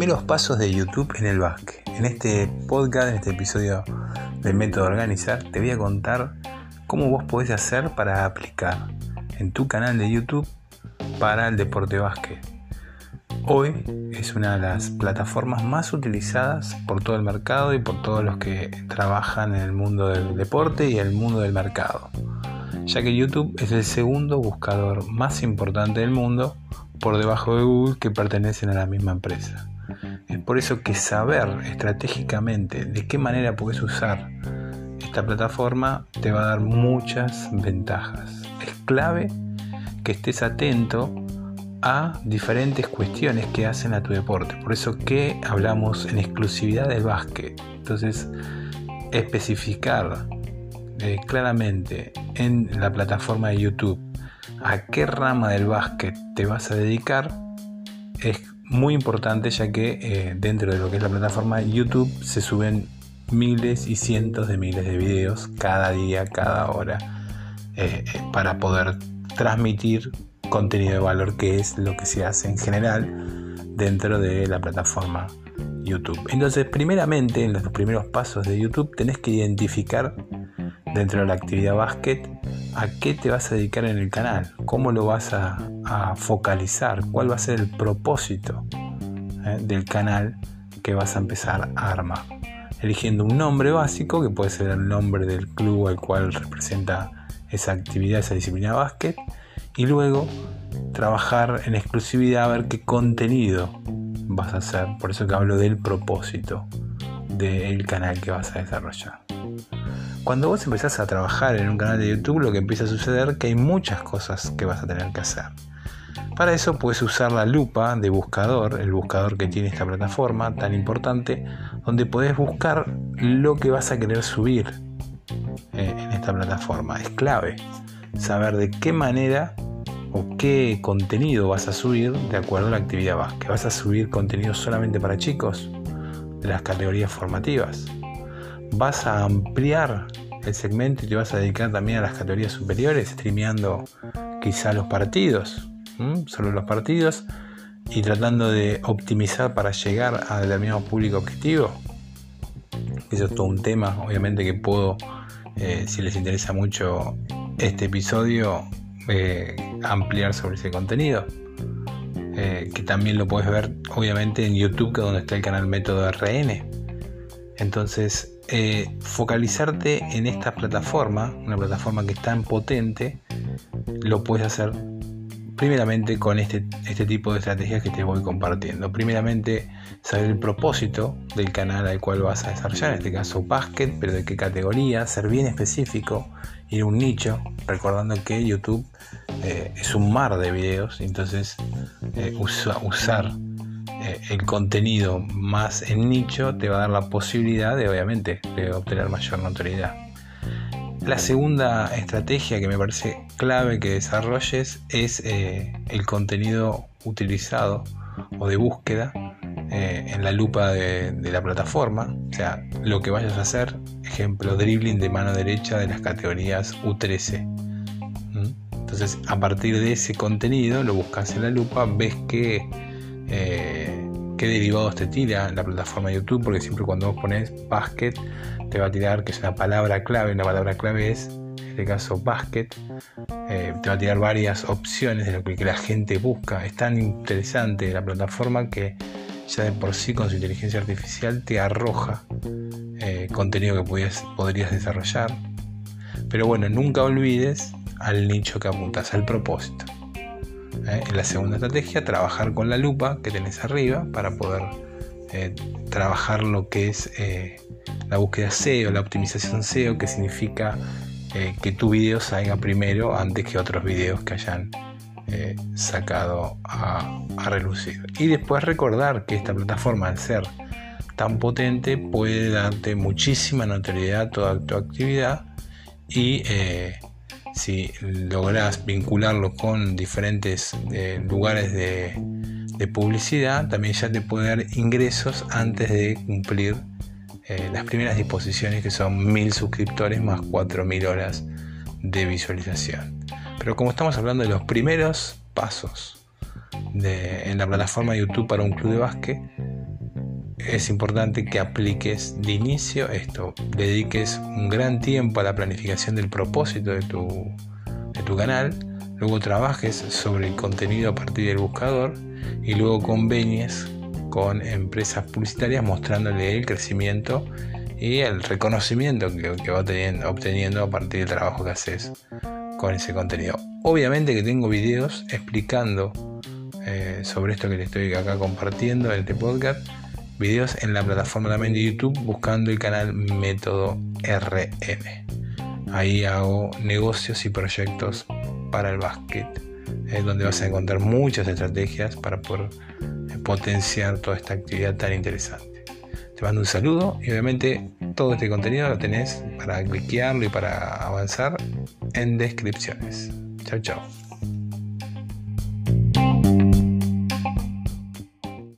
Primeros pasos de YouTube en el básquet. En este podcast, en este episodio del método organizar, te voy a contar cómo vos podés hacer para aplicar en tu canal de YouTube para el deporte básquet. Hoy es una de las plataformas más utilizadas por todo el mercado y por todos los que trabajan en el mundo del deporte y el mundo del mercado, ya que YouTube es el segundo buscador más importante del mundo por debajo de Google que pertenecen a la misma empresa. Es por eso que saber estratégicamente de qué manera puedes usar esta plataforma te va a dar muchas ventajas. Es clave que estés atento a diferentes cuestiones que hacen a tu deporte. Por eso que hablamos en exclusividad del básquet. Entonces, especificar eh, claramente en la plataforma de YouTube a qué rama del básquet te vas a dedicar es muy importante ya que eh, dentro de lo que es la plataforma YouTube se suben miles y cientos de miles de videos cada día, cada hora, eh, eh, para poder transmitir contenido de valor que es lo que se hace en general dentro de la plataforma YouTube. Entonces, primeramente, en los primeros pasos de YouTube tenés que identificar dentro de la actividad básquet a qué te vas a dedicar en el canal, cómo lo vas a, focalizar, cuál va a ser el propósito eh, del canal que vas a empezar a armar. Eligiendo un nombre básico, que puede ser el nombre del club al cual representa esa actividad, esa disciplina básquet, y luego trabajar en exclusividad a ver qué contenido vas a hacer. Por eso que hablo del propósito del canal que vas a desarrollar. Cuando vos empezás a trabajar en un canal de YouTube, lo que empieza a suceder es que hay muchas cosas que vas a tener que hacer. Para eso puedes usar la lupa de buscador, el buscador que tiene esta plataforma tan importante, donde podés buscar lo que vas a querer subir eh, en esta plataforma. Es clave saber de qué manera o qué contenido vas a subir de acuerdo a la actividad básquet. ¿Vas a subir contenido solamente para chicos de las categorías formativas? Vas a ampliar el segmento y te vas a dedicar también a las categorías superiores, streameando quizá los partidos, solo los partidos, y tratando de optimizar para llegar a determinado público objetivo. Eso es todo un tema, obviamente que puedo, eh, si les interesa mucho este episodio, eh, ampliar sobre ese contenido. Eh, que también lo puedes ver obviamente en YouTube, que es donde está el canal Método RN. Entonces, eh, focalizarte en esta plataforma, una plataforma que es tan potente, lo puedes hacer primeramente con este, este tipo de estrategias que te voy compartiendo. Primeramente, saber el propósito del canal al cual vas a desarrollar, en este caso basket, pero de qué categoría, ser bien específico, ir a un nicho, recordando que YouTube eh, es un mar de videos, entonces eh, usar eh, el contenido más en nicho te va a dar la posibilidad de, obviamente, obtener mayor notoriedad. La segunda estrategia que me parece clave que desarrolles es eh, el contenido utilizado o de búsqueda eh, en la lupa de, la plataforma. O sea, lo que vayas a hacer, ejemplo, dribbling de mano derecha de las categorías U13. ¿Mm? Entonces, a partir de ese contenido, lo buscas en la lupa, ves que qué derivados te tira la plataforma de YouTube, porque siempre cuando vos pones basket te va a tirar que es una palabra clave, una palabra clave es, en este caso, basket, eh, te va a tirar varias opciones de lo que la gente busca. Es tan interesante la plataforma que ya de por sí con su inteligencia artificial te arroja eh, contenido que podrías desarrollar. Pero bueno, nunca olvides al nicho que apuntas, al propósito. ¿Eh? En la segunda estrategia, trabajar con la lupa que tenés arriba para poder eh, trabajar lo que es eh, la búsqueda SEO, la optimización SEO, que significa que tu video salga primero antes que otros videos que hayan sacado a, a, relucir. Y después recordar que esta plataforma, al ser tan potente, puede darte muchísima notoriedad a toda tu actividad y si logras vincularlo con diferentes eh, lugares de, publicidad, también ya te puede dar ingresos antes de cumplir eh, las primeras disposiciones que son mil suscriptores más 4000 horas de visualización. Pero como estamos hablando de los primeros pasos en la plataforma de YouTube para un club de básquet, es importante que apliques de inicio esto, dediques un gran tiempo a la planificación del propósito de tu, de tu canal, luego trabajes sobre el contenido a partir del buscador y luego convenies con empresas publicitarias mostrándole el crecimiento y el reconocimiento que, que va obteniendo a partir del trabajo que haces con ese contenido. Obviamente que tengo videos explicando eh, sobre esto que te estoy acá compartiendo en este podcast. Videos en la plataforma también de YouTube buscando el canal Método RM. Ahí hago negocios y proyectos para el básquet. Es donde vas a encontrar muchas estrategias para poder eh, potenciar toda esta actividad tan interesante. Te mando un saludo y obviamente todo este contenido lo tenés para cliquearlo y para avanzar en descripciones. Chao, chao.